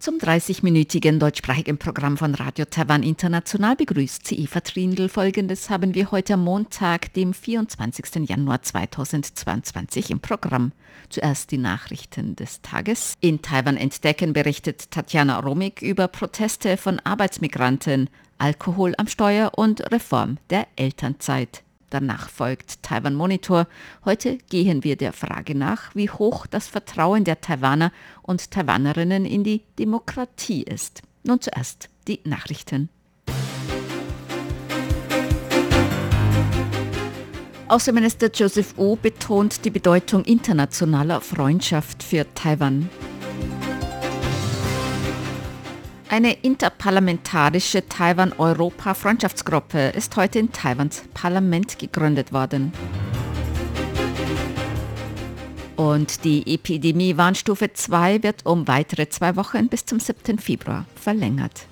Zum 30-minütigen deutschsprachigen Programm von Radio Taiwan International begrüßt sie Eva Trindl. Folgendes haben wir heute am Montag, dem 24. Januar 2022 im Programm. Zuerst die Nachrichten des Tages. In Taiwan entdecken berichtet Tatjana Romig über Proteste von Arbeitsmigranten, Alkohol am Steuer und Reform der Elternzeit. Danach folgt Taiwan Monitor. Heute gehen wir der Frage nach, wie hoch das Vertrauen der Taiwaner und Taiwanerinnen in die Demokratie ist. Nun zuerst die Nachrichten. Außenminister Joseph Wu betont die Bedeutung internationaler Freundschaft für Taiwan. Eine interparlamentarische Taiwan-Europa-Freundschaftsgruppe ist heute in Taiwans Parlament gegründet worden. Und die Epidemie Warnstufe 2 wird um weitere zwei Wochen bis zum 7. Februar verlängert.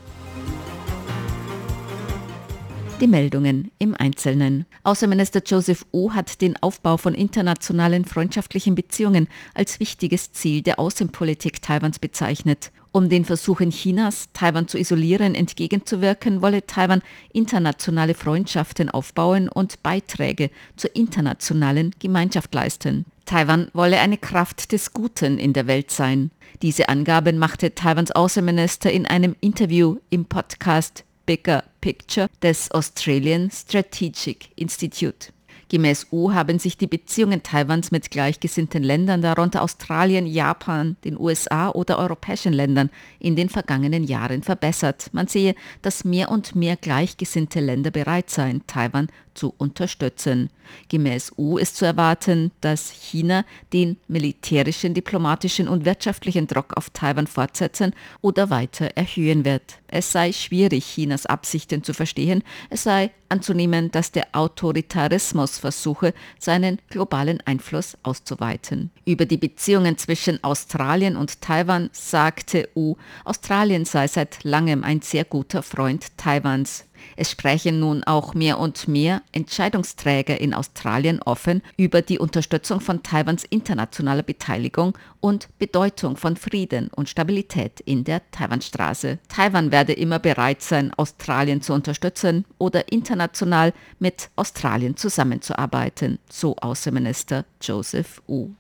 Die Meldungen im Einzelnen. Außenminister Joseph Wu hat den Aufbau von internationalen freundschaftlichen Beziehungen als wichtiges Ziel der Außenpolitik Taiwans bezeichnet. Um den Versuchen Chinas, Taiwan zu isolieren, entgegenzuwirken, wolle Taiwan internationale Freundschaften aufbauen und Beiträge zur internationalen Gemeinschaft leisten. Taiwan wolle eine Kraft des Guten in der Welt sein. Diese Angaben machte Taiwans Außenminister in einem Interview im Podcast Bigger Picture des Australian Strategic Institute. Gemäß U haben sich die Beziehungen Taiwans mit gleichgesinnten Ländern, darunter Australien, Japan, den USA oder europäischen Ländern, in den vergangenen Jahren verbessert. Man sehe, dass mehr und mehr gleichgesinnte Länder bereit seien, Taiwan zu unterstützen. Gemäß U ist zu erwarten, dass China den militärischen, diplomatischen und wirtschaftlichen Druck auf Taiwan fortsetzen oder weiter erhöhen wird. Es sei schwierig, Chinas Absichten zu verstehen. Es sei anzunehmen, dass der Autoritarismus versuche, seinen globalen Einfluss auszuweiten. Über die Beziehungen zwischen Australien und Taiwan sagte U, Australien sei seit langem ein sehr guter Freund Taiwans. Es sprechen nun auch mehr und mehr Entscheidungsträger in Australien offen über die Unterstützung von Taiwans internationaler Beteiligung und Bedeutung von Frieden und Stabilität in der Taiwanstraße. Taiwan werde immer bereit sein, Australien zu unterstützen oder international mit Australien zusammenzuarbeiten, so Außenminister Joseph Wu.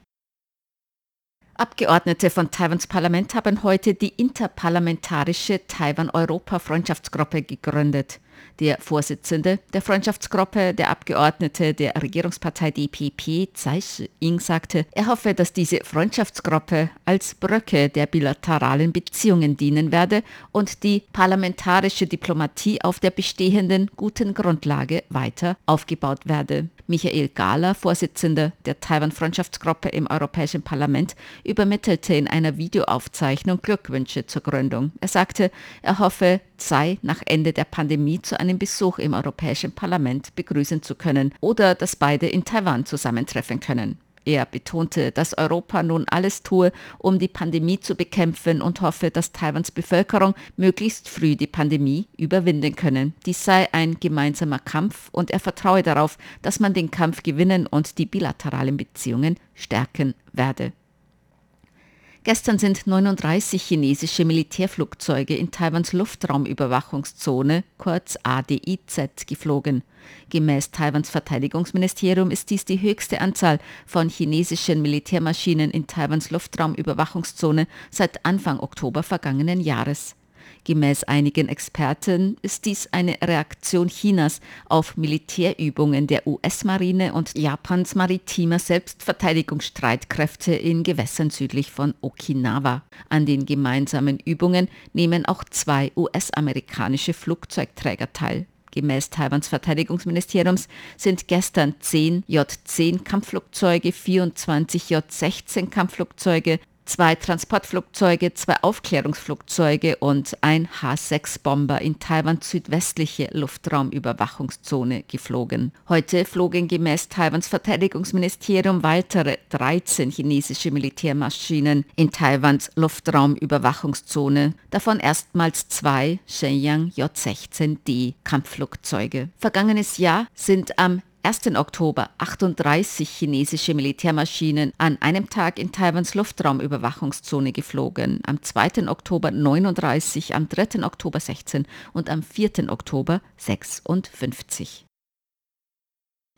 Abgeordnete von Taiwans Parlament haben heute die interparlamentarische Taiwan-Europa-Freundschaftsgruppe gegründet. Der Vorsitzende der Freundschaftsgruppe, der Abgeordnete der Regierungspartei DPP, Tsai Ing, sagte, er hoffe, dass diese Freundschaftsgruppe als Brücke der bilateralen Beziehungen dienen werde und die parlamentarische Diplomatie auf der bestehenden guten Grundlage weiter aufgebaut werde. Michael Gahler, Vorsitzender der Taiwan-Freundschaftsgruppe im Europäischen Parlament, übermittelte in einer Videoaufzeichnung Glückwünsche zur Gründung. Er sagte, er hoffe, Tsai nach Ende der Pandemie zu einem Besuch im Europäischen Parlament begrüßen zu können oder dass beide in Taiwan zusammentreffen können. Er betonte, dass Europa nun alles tue, um die Pandemie zu bekämpfen und hoffe, dass Taiwans Bevölkerung möglichst früh die Pandemie überwinden könne. Dies sei ein gemeinsamer Kampf und er vertraue darauf, dass man den Kampf gewinnen und die bilateralen Beziehungen stärken werde. Gestern sind 39 chinesische Militärflugzeuge in Taiwans Luftraumüberwachungszone, kurz ADIZ, geflogen. Gemäß Taiwans Verteidigungsministerium ist dies die höchste Anzahl von chinesischen Militärmaschinen in Taiwans Luftraumüberwachungszone seit Anfang Oktober vergangenen Jahres. Gemäß einigen Experten ist dies eine Reaktion Chinas auf Militärübungen der US-Marine und Japans maritimer Selbstverteidigungsstreitkräfte in Gewässern südlich von Okinawa. An den gemeinsamen Übungen nehmen auch zwei US-amerikanische Flugzeugträger teil. Gemäß Taiwans Verteidigungsministeriums sind gestern 10 J-10 Kampfflugzeuge, 24 J-16 Kampfflugzeuge, zwei Transportflugzeuge, zwei Aufklärungsflugzeuge und ein H-6-Bomber in Taiwans südwestliche Luftraumüberwachungszone geflogen. Heute flogen gemäß Taiwans Verteidigungsministerium weitere 13 chinesische Militärmaschinen in Taiwans Luftraumüberwachungszone, davon erstmals zwei Shenyang J-16D Kampfflugzeuge. Vergangenes Jahr sind am 1. Oktober 38 chinesische Militärmaschinen an einem Tag in Taiwans Luftraumüberwachungszone geflogen, am 2. Oktober 39, am 3. Oktober 16 und am 4. Oktober 56.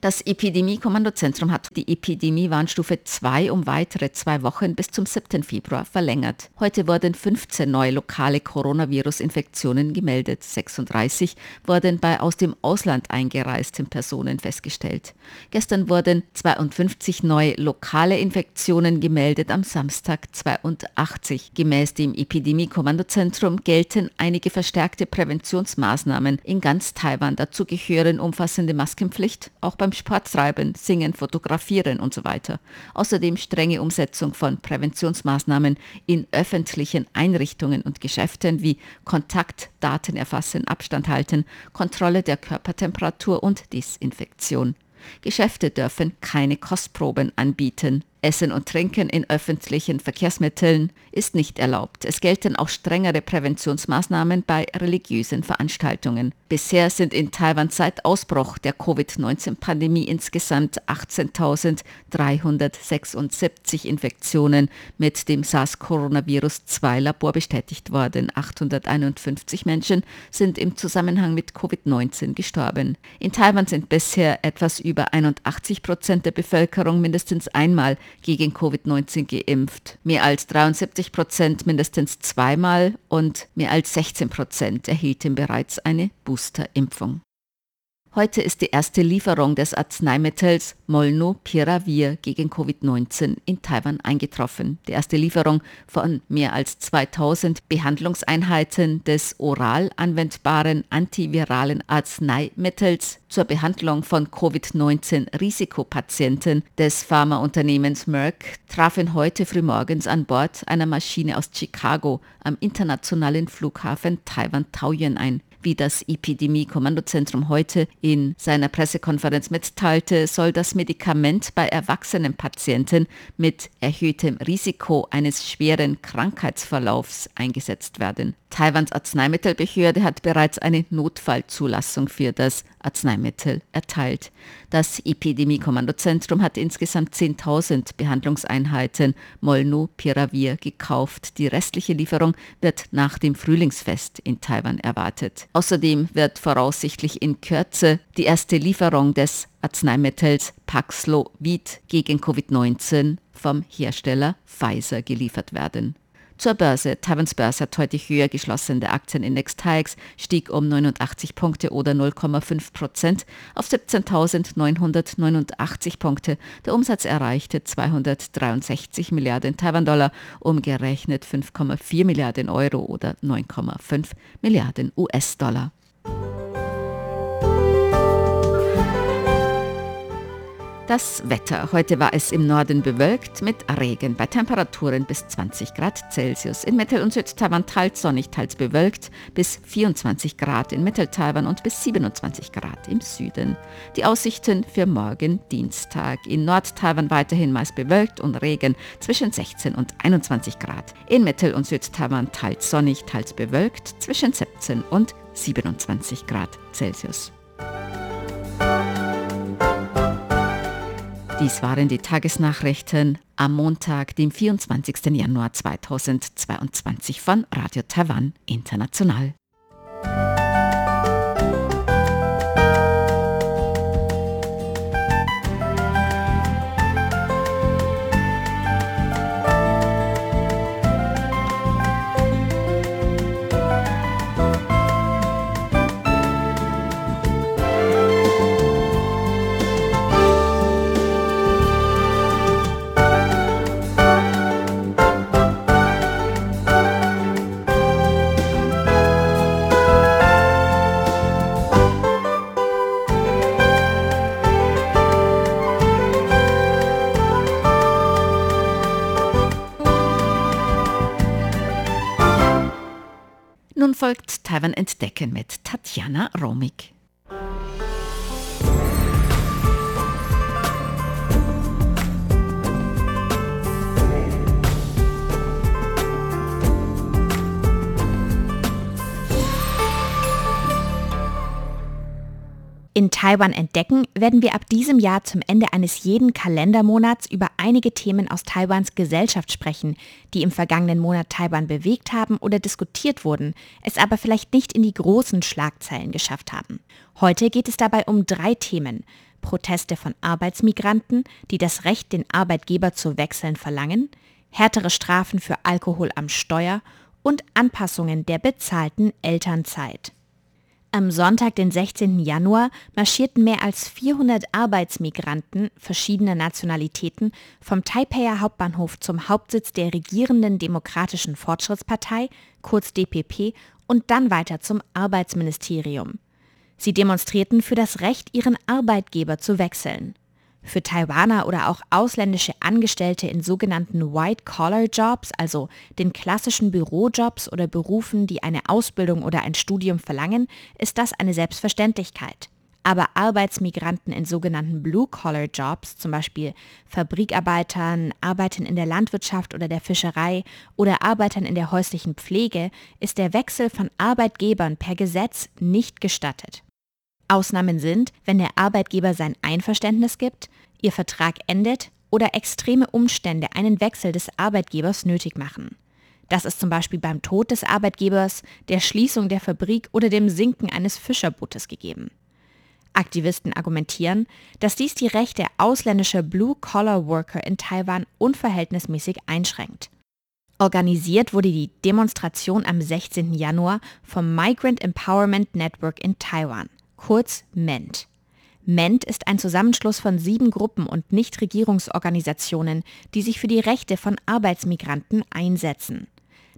Das Epidemie-Kommandozentrum hat die Epidemie-Warnstufe 2 um weitere zwei Wochen bis zum 7. Februar verlängert. Heute wurden 15 neue lokale Coronavirus-Infektionen gemeldet. 36 wurden bei aus dem Ausland eingereisten Personen festgestellt. Gestern wurden 52 neue lokale Infektionen gemeldet, am Samstag 82. Gemäß dem Epidemie-Kommandozentrum gelten einige verstärkte Präventionsmaßnahmen in ganz Taiwan. Dazu gehören umfassende Maskenpflicht, auch beim beim Sporttreiben, Singen, Fotografieren und so weiter. Außerdem strenge Umsetzung von Präventionsmaßnahmen in öffentlichen Einrichtungen und Geschäften wie Kontaktdaten erfassen, Abstand halten, Kontrolle der Körpertemperatur und Desinfektion. Geschäfte dürfen keine Kostproben anbieten. Essen und Trinken in öffentlichen Verkehrsmitteln ist nicht erlaubt. Es gelten auch strengere Präventionsmaßnahmen bei religiösen Veranstaltungen. Bisher sind in Taiwan seit Ausbruch der Covid-19-Pandemie insgesamt 18.376 Infektionen mit dem SARS-Coronavirus-2-Labor bestätigt worden. 851 Menschen sind im Zusammenhang mit Covid-19 gestorben. In Taiwan sind bisher etwas über 81 Prozent der Bevölkerung mindestens einmal gegen Covid-19 geimpft. Mehr als 73 Prozent mindestens zweimal und mehr als 16 Prozent erhielten bereits eine Boosterimpfung. Heute ist die erste Lieferung des Arzneimittels Molnupiravir gegen Covid-19 in Taiwan eingetroffen. Die erste Lieferung von mehr als 2000 Behandlungseinheiten des oral anwendbaren antiviralen Arzneimittels zur Behandlung von Covid-19-Risikopatienten des Pharmaunternehmens Merck trafen heute frühmorgens an Bord einer Maschine aus Chicago am internationalen Flughafen Taiwan Taoyuan ein. Wie das Epidemie-Kommandozentrum heute in seiner Pressekonferenz mitteilte, soll das Medikament bei erwachsenen Patienten mit erhöhtem Risiko eines schweren Krankheitsverlaufs eingesetzt werden. Taiwans Arzneimittelbehörde hat bereits eine Notfallzulassung für das Arzneimittel erteilt. Das Epidemie-Kommandozentrum hat insgesamt 10.000 Behandlungseinheiten Molnupiravir gekauft. Die restliche Lieferung wird nach dem Frühlingsfest in Taiwan erwartet. Außerdem wird voraussichtlich in Kürze die erste Lieferung des Arzneimittels Paxlovid gegen Covid-19 vom Hersteller Pfizer geliefert werden. Zur Börse. Taiwans Börse hat heute höher geschlossen. Der Aktienindex TAIX stieg um 89 Punkte oder 0,5 Prozent auf 17.989 Punkte. Der Umsatz erreichte 263 Milliarden Taiwan-Dollar, umgerechnet 5,4 Milliarden Euro oder 9,5 Milliarden US-Dollar. Das Wetter. Heute war es im Norden bewölkt mit Regen bei Temperaturen bis 20 Grad Celsius. In Mittel- und Südtaiwan teils sonnig, teils bewölkt bis 24 Grad in Mitteltaiwan und bis 27 Grad im Süden. Die Aussichten für morgen Dienstag. In Nordtaiwan weiterhin meist bewölkt und Regen zwischen 16 und 21 Grad. In Mittel- und Südtaiwan teils sonnig, teils bewölkt zwischen 17 und 27 Grad Celsius. Dies waren die Tagesnachrichten am Montag, dem 24. Januar 2022 von Radio Taiwan International. Taiwan entdecken mit Tatjana Romig. In Taiwan entdecken werden wir ab diesem Jahr zum Ende eines jeden Kalendermonats über einige Themen aus Taiwans Gesellschaft sprechen, die im vergangenen Monat Taiwan bewegt haben oder diskutiert wurden, es aber vielleicht nicht in die großen Schlagzeilen geschafft haben. Heute geht es dabei um drei Themen. Proteste von Arbeitsmigranten, die das Recht, den Arbeitgeber zu wechseln verlangen, härtere Strafen für Alkohol am Steuer und Anpassungen der bezahlten Elternzeit. Am Sonntag, den 16. Januar, marschierten mehr als 400 Arbeitsmigranten verschiedener Nationalitäten vom Taipeier Hauptbahnhof zum Hauptsitz der regierenden Demokratischen Fortschrittspartei, kurz DPP, und dann weiter zum Arbeitsministerium. Sie demonstrierten für das Recht, ihren Arbeitgeber zu wechseln. Für Taiwaner oder auch ausländische Angestellte in sogenannten White-Collar-Jobs, also den klassischen Bürojobs oder Berufen, die eine Ausbildung oder ein Studium verlangen, ist das eine Selbstverständlichkeit. Aber Arbeitsmigranten in sogenannten Blue-Collar-Jobs, zum Beispiel Fabrikarbeitern, Arbeitern in der Landwirtschaft oder der Fischerei oder Arbeitern in der häuslichen Pflege, ist der Wechsel von Arbeitgebern per Gesetz nicht gestattet. Ausnahmen sind, wenn der Arbeitgeber sein Einverständnis gibt, ihr Vertrag endet oder extreme Umstände einen Wechsel des Arbeitgebers nötig machen. Das ist zum Beispiel beim Tod des Arbeitgebers, der Schließung der Fabrik oder dem Sinken eines Fischerbootes gegeben. Aktivisten argumentieren, dass dies die Rechte ausländischer Blue-Collar-Worker in Taiwan unverhältnismäßig einschränkt. Organisiert wurde die Demonstration am 16. Januar vom Migrant Empowerment Network in Taiwan kurz MENT. MENT ist ein Zusammenschluss von sieben Gruppen und Nichtregierungsorganisationen, die sich für die Rechte von Arbeitsmigranten einsetzen.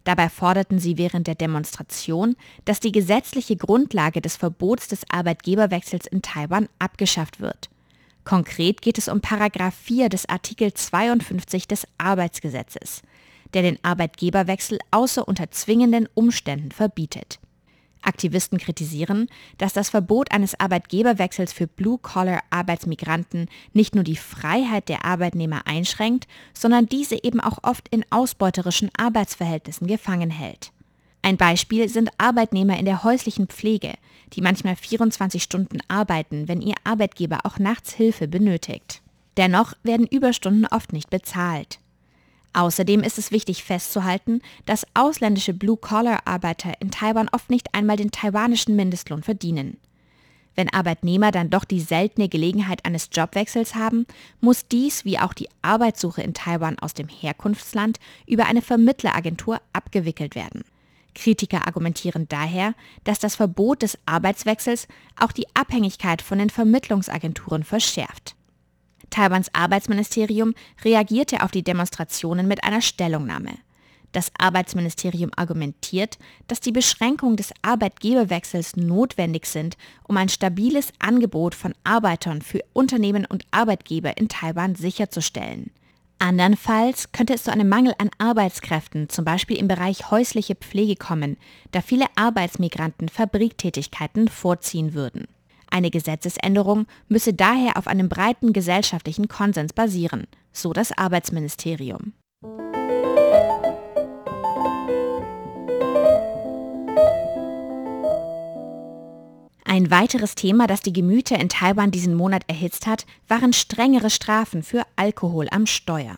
Dabei forderten sie während der Demonstration, dass die gesetzliche Grundlage des Verbots des Arbeitgeberwechsels in Taiwan abgeschafft wird. Konkret geht es um Paragraph 4 des Artikel 52 des Arbeitsgesetzes, der den Arbeitgeberwechsel außer unter zwingenden Umständen verbietet. Aktivisten kritisieren, dass das Verbot eines Arbeitgeberwechsels für Blue-Collar-Arbeitsmigranten nicht nur die Freiheit der Arbeitnehmer einschränkt, sondern diese eben auch oft in ausbeuterischen Arbeitsverhältnissen gefangen hält. Ein Beispiel sind Arbeitnehmer in der häuslichen Pflege, die manchmal 24 Stunden arbeiten, wenn ihr Arbeitgeber auch nachts Hilfe benötigt. Dennoch werden Überstunden oft nicht bezahlt. Außerdem ist es wichtig festzuhalten, dass ausländische Blue-Collar-Arbeiter in Taiwan oft nicht einmal den taiwanischen Mindestlohn verdienen. Wenn Arbeitnehmer dann doch die seltene Gelegenheit eines Jobwechsels haben, muss dies wie auch die Arbeitssuche in Taiwan aus dem Herkunftsland über eine Vermittleragentur abgewickelt werden. Kritiker argumentieren daher, dass das Verbot des Arbeitswechsels auch die Abhängigkeit von den Vermittlungsagenturen verschärft. Taiwans Arbeitsministerium reagierte auf die Demonstrationen mit einer Stellungnahme. Das Arbeitsministerium argumentiert, dass die Beschränkungen des Arbeitgeberwechsels notwendig sind, um ein stabiles Angebot von Arbeitern für Unternehmen und Arbeitgeber in Taiwan sicherzustellen. Andernfalls könnte es zu einem Mangel an Arbeitskräften, zum Beispiel im Bereich häusliche Pflege kommen, da viele Arbeitsmigranten Fabriktätigkeiten vorziehen würden. Eine Gesetzesänderung müsse daher auf einem breiten gesellschaftlichen Konsens basieren, so das Arbeitsministerium. Ein weiteres Thema, das die Gemüter in Taiwan diesen Monat erhitzt hat, waren strengere Strafen für Alkohol am Steuer.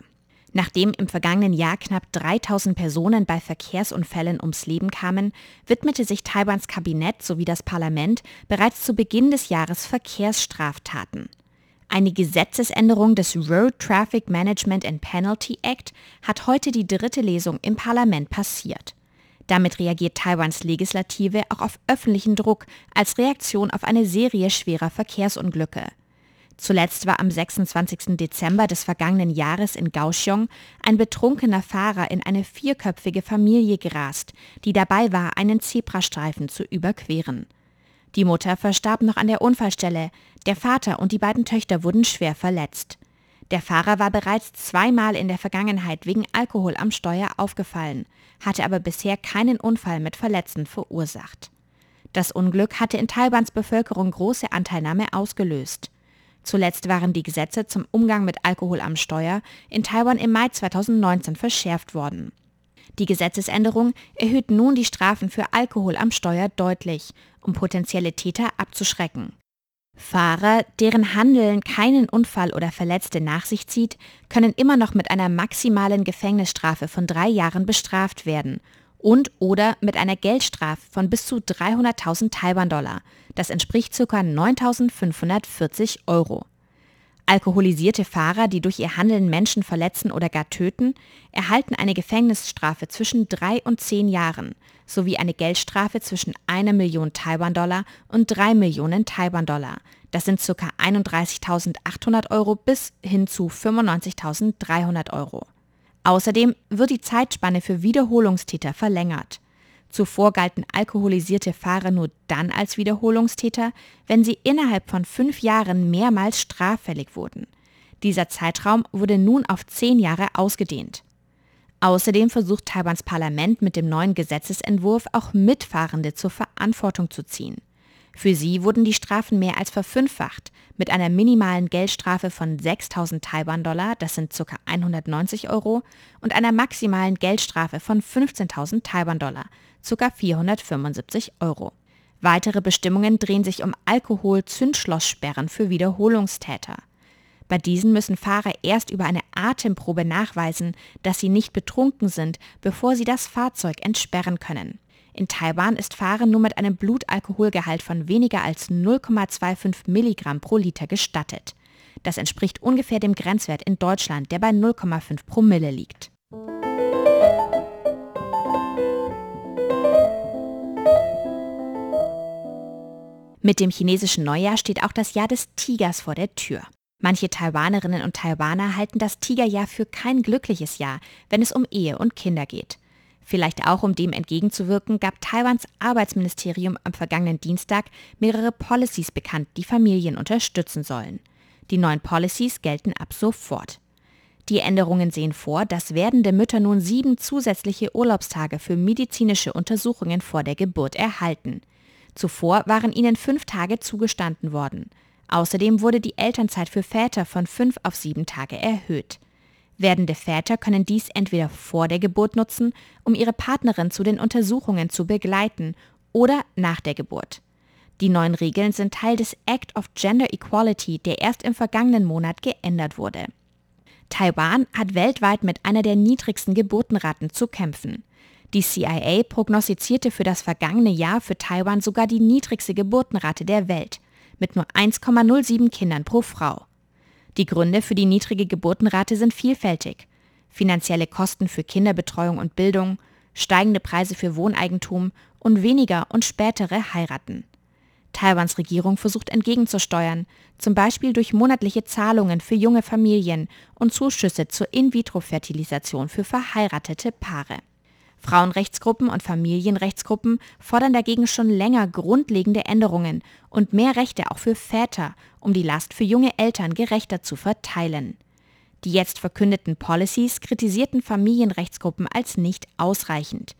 Nachdem im vergangenen Jahr knapp 3000 Personen bei Verkehrsunfällen ums Leben kamen, widmete sich Taiwans Kabinett sowie das Parlament bereits zu Beginn des Jahres Verkehrsstraftaten. Eine Gesetzesänderung des Road Traffic Management and Penalty Act hat heute die dritte Lesung im Parlament passiert. Damit reagiert Taiwans Legislative auch auf öffentlichen Druck als Reaktion auf eine Serie schwerer Verkehrsunglücke. Zuletzt war am 26. Dezember des vergangenen Jahres in Kaohsiung ein betrunkener Fahrer in eine vierköpfige Familie gerast, die dabei war, einen Zebrastreifen zu überqueren. Die Mutter verstarb noch an der Unfallstelle, der Vater und die beiden Töchter wurden schwer verletzt. Der Fahrer war bereits zweimal in der Vergangenheit wegen Alkohol am Steuer aufgefallen, hatte aber bisher keinen Unfall mit Verletzten verursacht. Das Unglück hatte in Taiwans Bevölkerung große Anteilnahme ausgelöst. Zuletzt waren die Gesetze zum Umgang mit Alkohol am Steuer in Taiwan im Mai 2019 verschärft worden. Die Gesetzesänderung erhöht nun die Strafen für Alkohol am Steuer deutlich, um potenzielle Täter abzuschrecken. Fahrer, deren Handeln keinen Unfall oder Verletzte nach sich zieht, können immer noch mit einer maximalen Gefängnisstrafe von drei Jahren bestraft werden und oder mit einer Geldstrafe von bis zu 300.000 Taiwan-Dollar. Das entspricht ca. 9.540 Euro. Alkoholisierte Fahrer, die durch ihr Handeln Menschen verletzen oder gar töten, erhalten eine Gefängnisstrafe zwischen drei und zehn Jahren sowie eine Geldstrafe zwischen einer Million Taiwan-Dollar und drei Millionen Taiwan-Dollar. Das sind ca. 31.800 Euro bis hin zu 95.300 Euro. Außerdem wird die Zeitspanne für Wiederholungstäter verlängert. Zuvor galten alkoholisierte Fahrer nur dann als Wiederholungstäter, wenn sie innerhalb von fünf Jahren mehrmals straffällig wurden. Dieser Zeitraum wurde nun auf zehn Jahre ausgedehnt. Außerdem versucht Taiwans Parlament mit dem neuen Gesetzesentwurf auch Mitfahrende zur Verantwortung zu ziehen. Für sie wurden die Strafen mehr als verfünffacht, mit einer minimalen Geldstrafe von 6.000 Taiwan-Dollar, das sind ca. 190 Euro, und einer maximalen Geldstrafe von 15.000 Taiwan-Dollar, ca. 475 Euro. Weitere Bestimmungen drehen sich um Alkohol-Zündschlosssperren für Wiederholungstäter. Bei diesen müssen Fahrer erst über eine Atemprobe nachweisen, dass sie nicht betrunken sind, bevor sie das Fahrzeug entsperren können. In Taiwan ist Fahren nur mit einem Blutalkoholgehalt von weniger als 0,25 Milligramm pro Liter gestattet. Das entspricht ungefähr dem Grenzwert in Deutschland, der bei 0,5 Promille liegt. Mit dem chinesischen Neujahr steht auch das Jahr des Tigers vor der Tür. Manche Taiwanerinnen und Taiwaner halten das Tigerjahr für kein glückliches Jahr, wenn es um Ehe und Kinder geht. Vielleicht auch um dem entgegenzuwirken, gab Taiwans Arbeitsministerium am vergangenen Dienstag mehrere Policies bekannt, die Familien unterstützen sollen. Die neuen Policies gelten ab sofort. Die Änderungen sehen vor, dass werdende Mütter nun sieben zusätzliche Urlaubstage für medizinische Untersuchungen vor der Geburt erhalten. Zuvor waren ihnen fünf Tage zugestanden worden. Außerdem wurde die Elternzeit für Väter von fünf auf sieben Tage erhöht. Werdende Väter können dies entweder vor der Geburt nutzen, um ihre Partnerin zu den Untersuchungen zu begleiten, oder nach der Geburt. Die neuen Regeln sind Teil des Act of Gender Equality, der erst im vergangenen Monat geändert wurde. Taiwan hat weltweit mit einer der niedrigsten Geburtenraten zu kämpfen. Die CIA prognostizierte für das vergangene Jahr für Taiwan sogar die niedrigste Geburtenrate der Welt, mit nur 1,07 Kindern pro Frau. Die Gründe für die niedrige Geburtenrate sind vielfältig. Finanzielle Kosten für Kinderbetreuung und Bildung, steigende Preise für Wohneigentum und weniger und spätere heiraten. Taiwans Regierung versucht entgegenzusteuern, zum Beispiel durch monatliche Zahlungen für junge Familien und Zuschüsse zur In-vitro-Fertilisation für verheiratete Paare. Frauenrechtsgruppen und Familienrechtsgruppen fordern dagegen schon länger grundlegende Änderungen und mehr Rechte auch für Väter, um die Last für junge Eltern gerechter zu verteilen. Die jetzt verkündeten Policies kritisierten Familienrechtsgruppen als nicht ausreichend.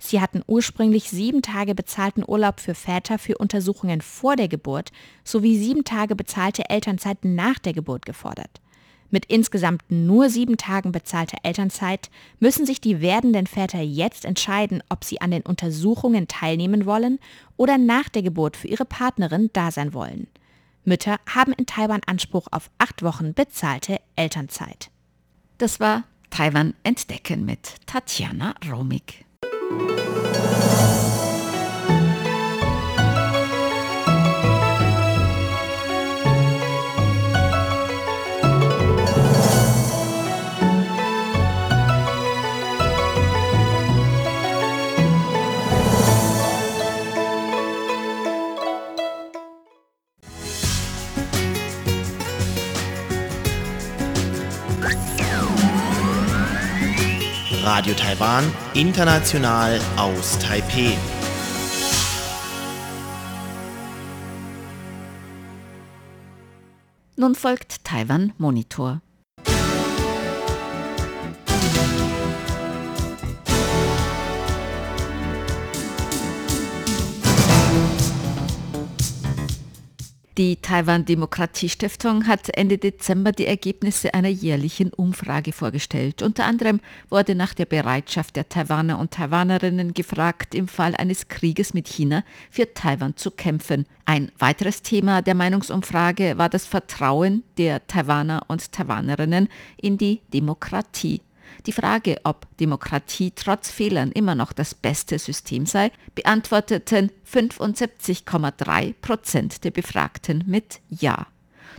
Sie hatten ursprünglich sieben Tage bezahlten Urlaub für Väter für Untersuchungen vor der Geburt sowie sieben Tage bezahlte Elternzeit nach der Geburt gefordert. Mit insgesamt nur sieben Tagen bezahlter Elternzeit müssen sich die werdenden Väter jetzt entscheiden, ob sie an den Untersuchungen teilnehmen wollen oder nach der Geburt für ihre Partnerin da sein wollen. Mütter haben in Taiwan Anspruch auf acht Wochen bezahlte Elternzeit. Das war Taiwan entdecken mit Tatjana Romig. Radio Taiwan, international aus Taipeh. Nun folgt Taiwan Monitor. Die Taiwan Demokratie Stiftung hat Ende Dezember die Ergebnisse einer jährlichen Umfrage vorgestellt. Unter anderem wurde nach der Bereitschaft der Taiwaner und Taiwanerinnen gefragt, im Fall eines Krieges mit China für Taiwan zu kämpfen. Ein weiteres Thema der Meinungsumfrage war das Vertrauen der Taiwaner und Taiwanerinnen in die Demokratie. Die Frage, ob Demokratie trotz Fehlern immer noch das beste System sei, beantworteten 75,3 Prozent der Befragten mit Ja.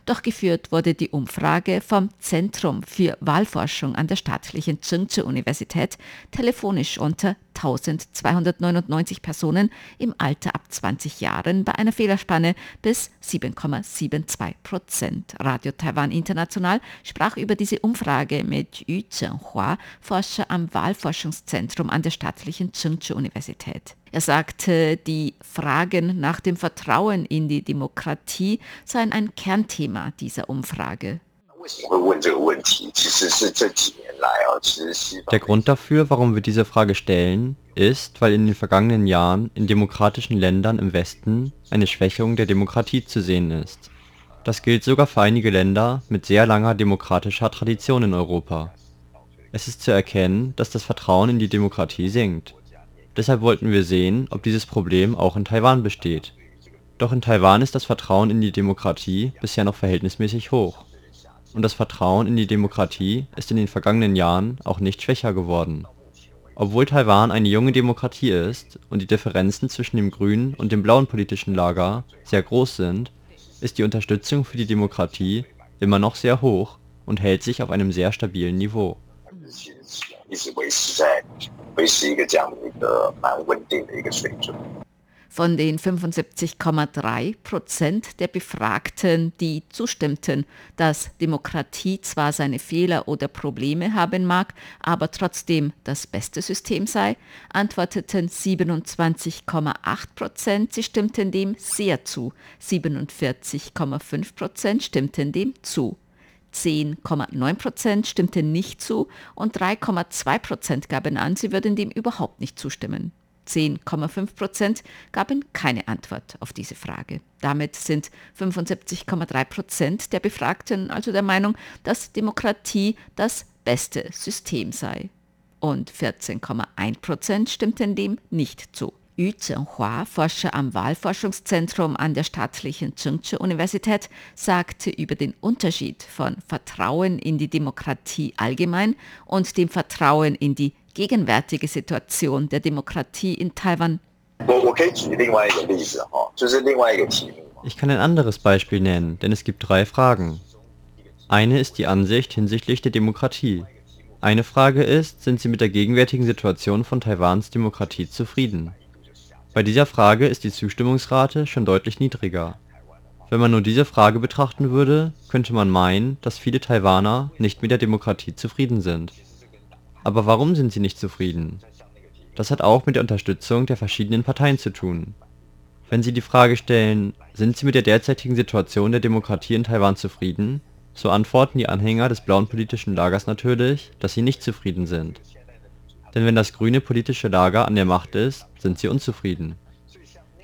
Doch geführt wurde die Umfrage vom Zentrum für Wahlforschung an der staatlichen Tsinghua-Universität telefonisch unter 1299 Personen im Alter ab 20 Jahren bei einer Fehlerspanne bis 7,72 Prozent. Radio Taiwan International sprach über diese Umfrage mit Yu Zhenhua, Forscher am Wahlforschungszentrum an der staatlichen Tsinghua-Universität. Er sagte, die Fragen nach dem Vertrauen in die Demokratie seien ein Kernthema dieser Umfrage. Der Grund dafür, warum wir diese Frage stellen, ist, weil in den vergangenen Jahren in demokratischen Ländern im Westen eine Schwächung der Demokratie zu sehen ist. Das gilt sogar für einige Länder mit sehr langer demokratischer Tradition in Europa. Es ist zu erkennen, dass das Vertrauen in die Demokratie sinkt. Deshalb wollten wir sehen, ob dieses Problem auch in Taiwan besteht. Doch in Taiwan ist das Vertrauen in die Demokratie bisher noch verhältnismäßig hoch. Und das Vertrauen in die Demokratie ist in den vergangenen Jahren auch nicht schwächer geworden. Obwohl Taiwan eine junge Demokratie ist und die Differenzen zwischen dem grünen und dem blauen politischen Lager sehr groß sind, ist die Unterstützung für die Demokratie immer noch sehr hoch und hält sich auf einem sehr stabilen Niveau. 一直维持在维持一个这样的一个蛮稳定的一个水准。Von den 75,3 Prozent der Befragten, die zustimmten, dass Demokratie zwar seine Fehler oder Probleme haben mag, aber trotzdem das beste System sei, antworteten 27,8 Prozent, sie stimmten dem sehr zu, 47,5 Prozent stimmten dem zu. 10,9 Prozent stimmten nicht zu und 3,2 Prozent gaben an, sie würden dem überhaupt nicht zustimmen. 10,5 Prozent gaben keine Antwort auf diese Frage. Damit sind 75,3 Prozent der Befragten also der Meinung, dass Demokratie das beste System sei. Und 14,1 Prozent stimmten dem nicht zu. Yu Zhenhua, Forscher am Wahlforschungszentrum an der staatlichen Tsinghua-Universität, sagte über den Unterschied von Vertrauen in die Demokratie allgemein und dem Vertrauen in die gegenwärtige Situation der Demokratie in Taiwan. Ich kann ein anderes Beispiel nennen, denn es gibt drei Fragen. Eine ist die Ansicht hinsichtlich der Demokratie. Eine Frage ist, sind Sie mit der gegenwärtigen Situation von Taiwans Demokratie zufrieden? Bei dieser Frage ist die Zustimmungsrate schon deutlich niedriger. Wenn man nur diese Frage betrachten würde, könnte man meinen, dass viele Taiwaner nicht mit der Demokratie zufrieden sind. Aber warum sind sie nicht zufrieden? Das hat auch mit der Unterstützung der verschiedenen Parteien zu tun. Wenn Sie die Frage stellen, sind Sie mit der derzeitigen Situation der Demokratie in Taiwan zufrieden, so antworten die Anhänger des blauen politischen Lagers natürlich, dass sie nicht zufrieden sind. Denn wenn das grüne politische Lager an der Macht ist, sind sie unzufrieden.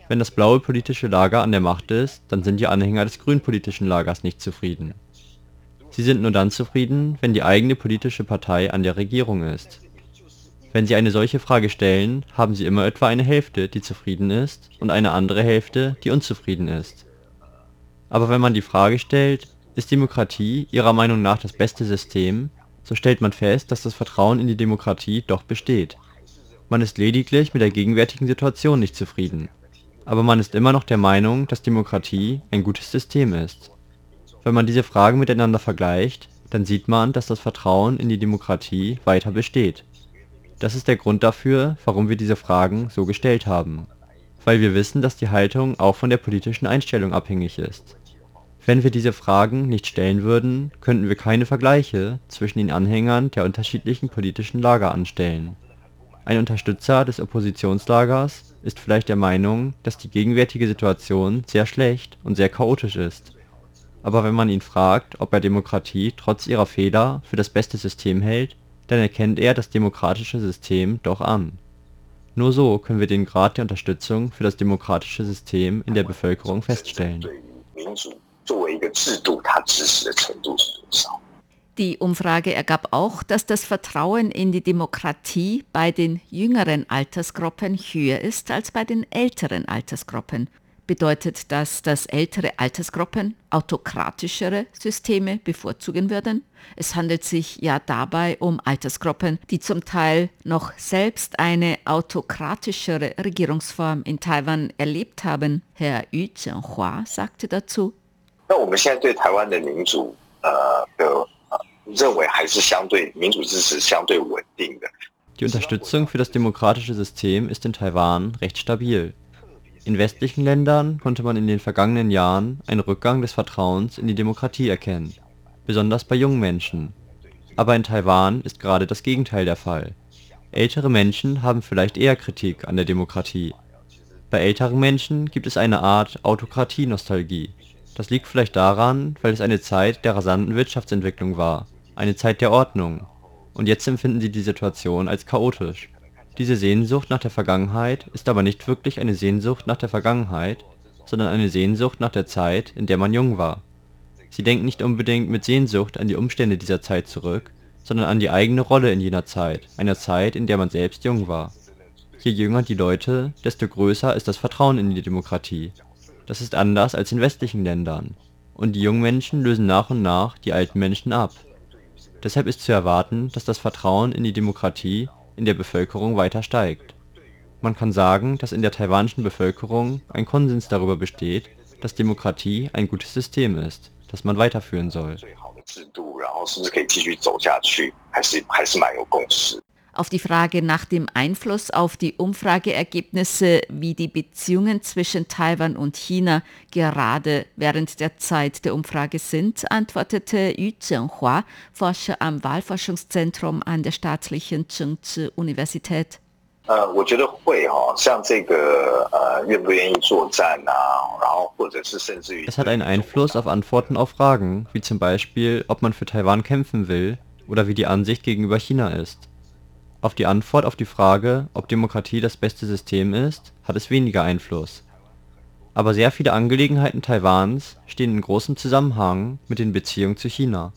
Wenn das blaue politische Lager an der Macht ist, dann sind die Anhänger des grünen politischen Lagers nicht zufrieden. Sie sind nur dann zufrieden, wenn die eigene politische Partei an der Regierung ist. Wenn Sie eine solche Frage stellen, haben Sie immer etwa eine Hälfte, die zufrieden ist, und eine andere Hälfte, die unzufrieden ist. Aber wenn man die Frage stellt, ist Demokratie Ihrer Meinung nach das beste System, so stellt man fest, dass das Vertrauen in die Demokratie doch besteht. Man ist lediglich mit der gegenwärtigen Situation nicht zufrieden. Aber man ist immer noch der Meinung, dass Demokratie ein gutes System ist. Wenn man diese Fragen miteinander vergleicht, dann sieht man, dass das Vertrauen in die Demokratie weiter besteht. Das ist der Grund dafür, warum wir diese Fragen so gestellt haben. Weil wir wissen, dass die Haltung auch von der politischen Einstellung abhängig ist. Wenn wir diese Fragen nicht stellen würden, könnten wir keine Vergleiche zwischen den Anhängern der unterschiedlichen politischen Lager anstellen. Ein Unterstützer des Oppositionslagers ist vielleicht der Meinung, dass die gegenwärtige Situation sehr schlecht und sehr chaotisch ist. Aber wenn man ihn fragt, ob er Demokratie trotz ihrer Fehler für das beste System hält, dann erkennt er das demokratische System doch an. Nur so können wir den Grad der Unterstützung für das demokratische System in der Bevölkerung feststellen Die Umfrage ergab auch, dass das Vertrauen in die Demokratie bei den jüngeren Altersgruppen höher ist als bei den älteren Altersgruppen bedeutet das, dass ältere Altersgruppen autokratischere Systeme bevorzugen würden. Es handelt sich ja dabei um Altersgruppen, die zum Teil noch selbst eine autokratischere Regierungsform in Taiwan erlebt haben. Herr Yu Zhenhua sagte dazu. Die Unterstützung für das demokratische System ist in Taiwan recht stabil. In westlichen Ländern konnte man in den vergangenen Jahren einen Rückgang des Vertrauens in die Demokratie erkennen, besonders bei jungen Menschen. Aber in Taiwan ist gerade das Gegenteil der Fall. Ältere Menschen haben vielleicht eher Kritik an der Demokratie. Bei älteren Menschen gibt es eine Art Autokratie-Nostalgie. Das liegt vielleicht daran, weil es eine Zeit der rasanten Wirtschaftsentwicklung war, eine Zeit der Ordnung, und jetzt empfinden sie die Situation als chaotisch diese Sehnsucht nach der Vergangenheit ist aber nicht wirklich eine Sehnsucht nach der Vergangenheit, sondern eine Sehnsucht nach der Zeit, in der man jung war. Sie denken nicht unbedingt mit Sehnsucht an die Umstände dieser Zeit zurück, sondern an die eigene Rolle in jener Zeit, einer Zeit, in der man selbst jung war. Je jünger die Leute, desto größer ist das Vertrauen in die Demokratie. Das ist anders als in westlichen Ländern. Und die jungen Menschen lösen nach und nach die alten Menschen ab. Deshalb ist zu erwarten, dass das Vertrauen in die Demokratie in der Bevölkerung weiter steigt. Man kann sagen, dass in der taiwanischen Bevölkerung ein Konsens darüber besteht, dass Demokratie ein gutes System ist, das man weiterführen soll. Auf die Frage nach dem Einfluss auf die Umfrageergebnisse, wie die Beziehungen zwischen Taiwan und China gerade während der Zeit der Umfrage sind, antwortete Yu Zhenhua, Forscher am Wahlforschungszentrum an der staatlichen Zhengzhi-Universität. Es hat einen Einfluss auf Antworten auf Fragen, wie zum Beispiel, ob man für Taiwan kämpfen will oder wie die Ansicht gegenüber China ist. Auf die Antwort auf die Frage, ob Demokratie das beste System ist, hat es weniger Einfluss. Aber sehr viele Angelegenheiten Taiwans stehen in großem Zusammenhang mit den Beziehungen zu China.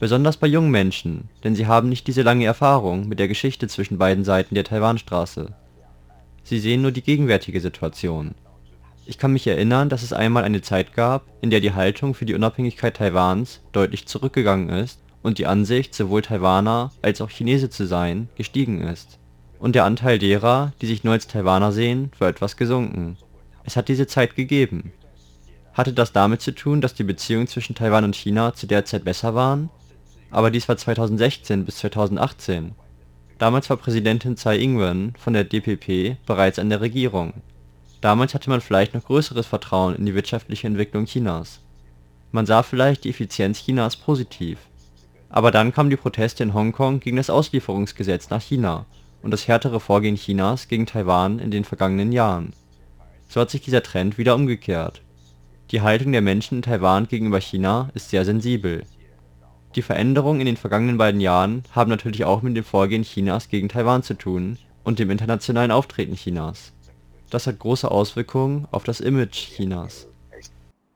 Besonders bei jungen Menschen, denn sie haben nicht diese lange Erfahrung mit der Geschichte zwischen beiden Seiten der Taiwanstraße. Sie sehen nur die gegenwärtige Situation. Ich kann mich erinnern, dass es einmal eine Zeit gab, in der die Haltung für die Unabhängigkeit Taiwans deutlich zurückgegangen ist und die Ansicht, sowohl Taiwaner als auch Chinese zu sein, gestiegen ist. Und der Anteil derer, die sich nur als Taiwaner sehen, war etwas gesunken. Es hat diese Zeit gegeben. Hatte das damit zu tun, dass die Beziehungen zwischen Taiwan und China zu der Zeit besser waren? Aber dies war 2016 bis 2018. Damals war Präsidentin Tsai Ing-wen von der DPP bereits an der Regierung. Damals hatte man vielleicht noch größeres Vertrauen in die wirtschaftliche Entwicklung Chinas. Man sah vielleicht die Effizienz Chinas positiv aber dann kamen die Proteste in Hongkong gegen das Auslieferungsgesetz nach China und das härtere Vorgehen Chinas gegen Taiwan in den vergangenen Jahren. So hat sich dieser Trend wieder umgekehrt. Die Haltung der Menschen in Taiwan gegenüber China ist sehr sensibel. Die Veränderungen in den vergangenen beiden Jahren haben natürlich auch mit dem Vorgehen Chinas gegen Taiwan zu tun und dem internationalen Auftreten Chinas. Das hat große Auswirkungen auf das Image Chinas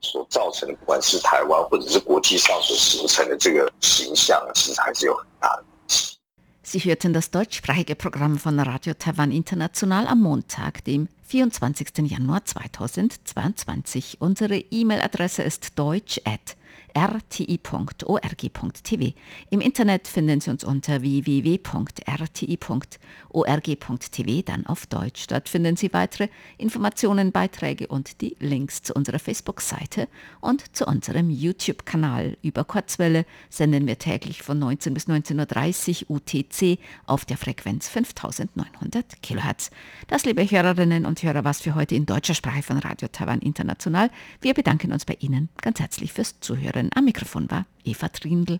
所造成的，不管是台湾或者是国际上所形成的这个形象，其实还是有很大的问题。Sie hörten das deutschsprachige Programm von Radio Taiwan International am Montag, dem 24. Januar 2022. Unsere E-Mail-Adresse ist deutsch@ rti.org.tv. Im Internet finden Sie uns unter www.rti.org.tv, dann auf Deutsch. Dort finden Sie weitere Informationen, Beiträge und die Links zu unserer Facebook-Seite und zu unserem YouTube-Kanal. Über Kurzwelle senden wir täglich von 19 bis 19.30 Uhr UTC auf der Frequenz 5900 kHz. Das, liebe Hörerinnen und Hörer, was für heute in deutscher Sprache von Radio Taiwan International. Wir bedanken uns bei Ihnen ganz herzlich fürs Zuhören. Am Mikrofon war Eva Trindl.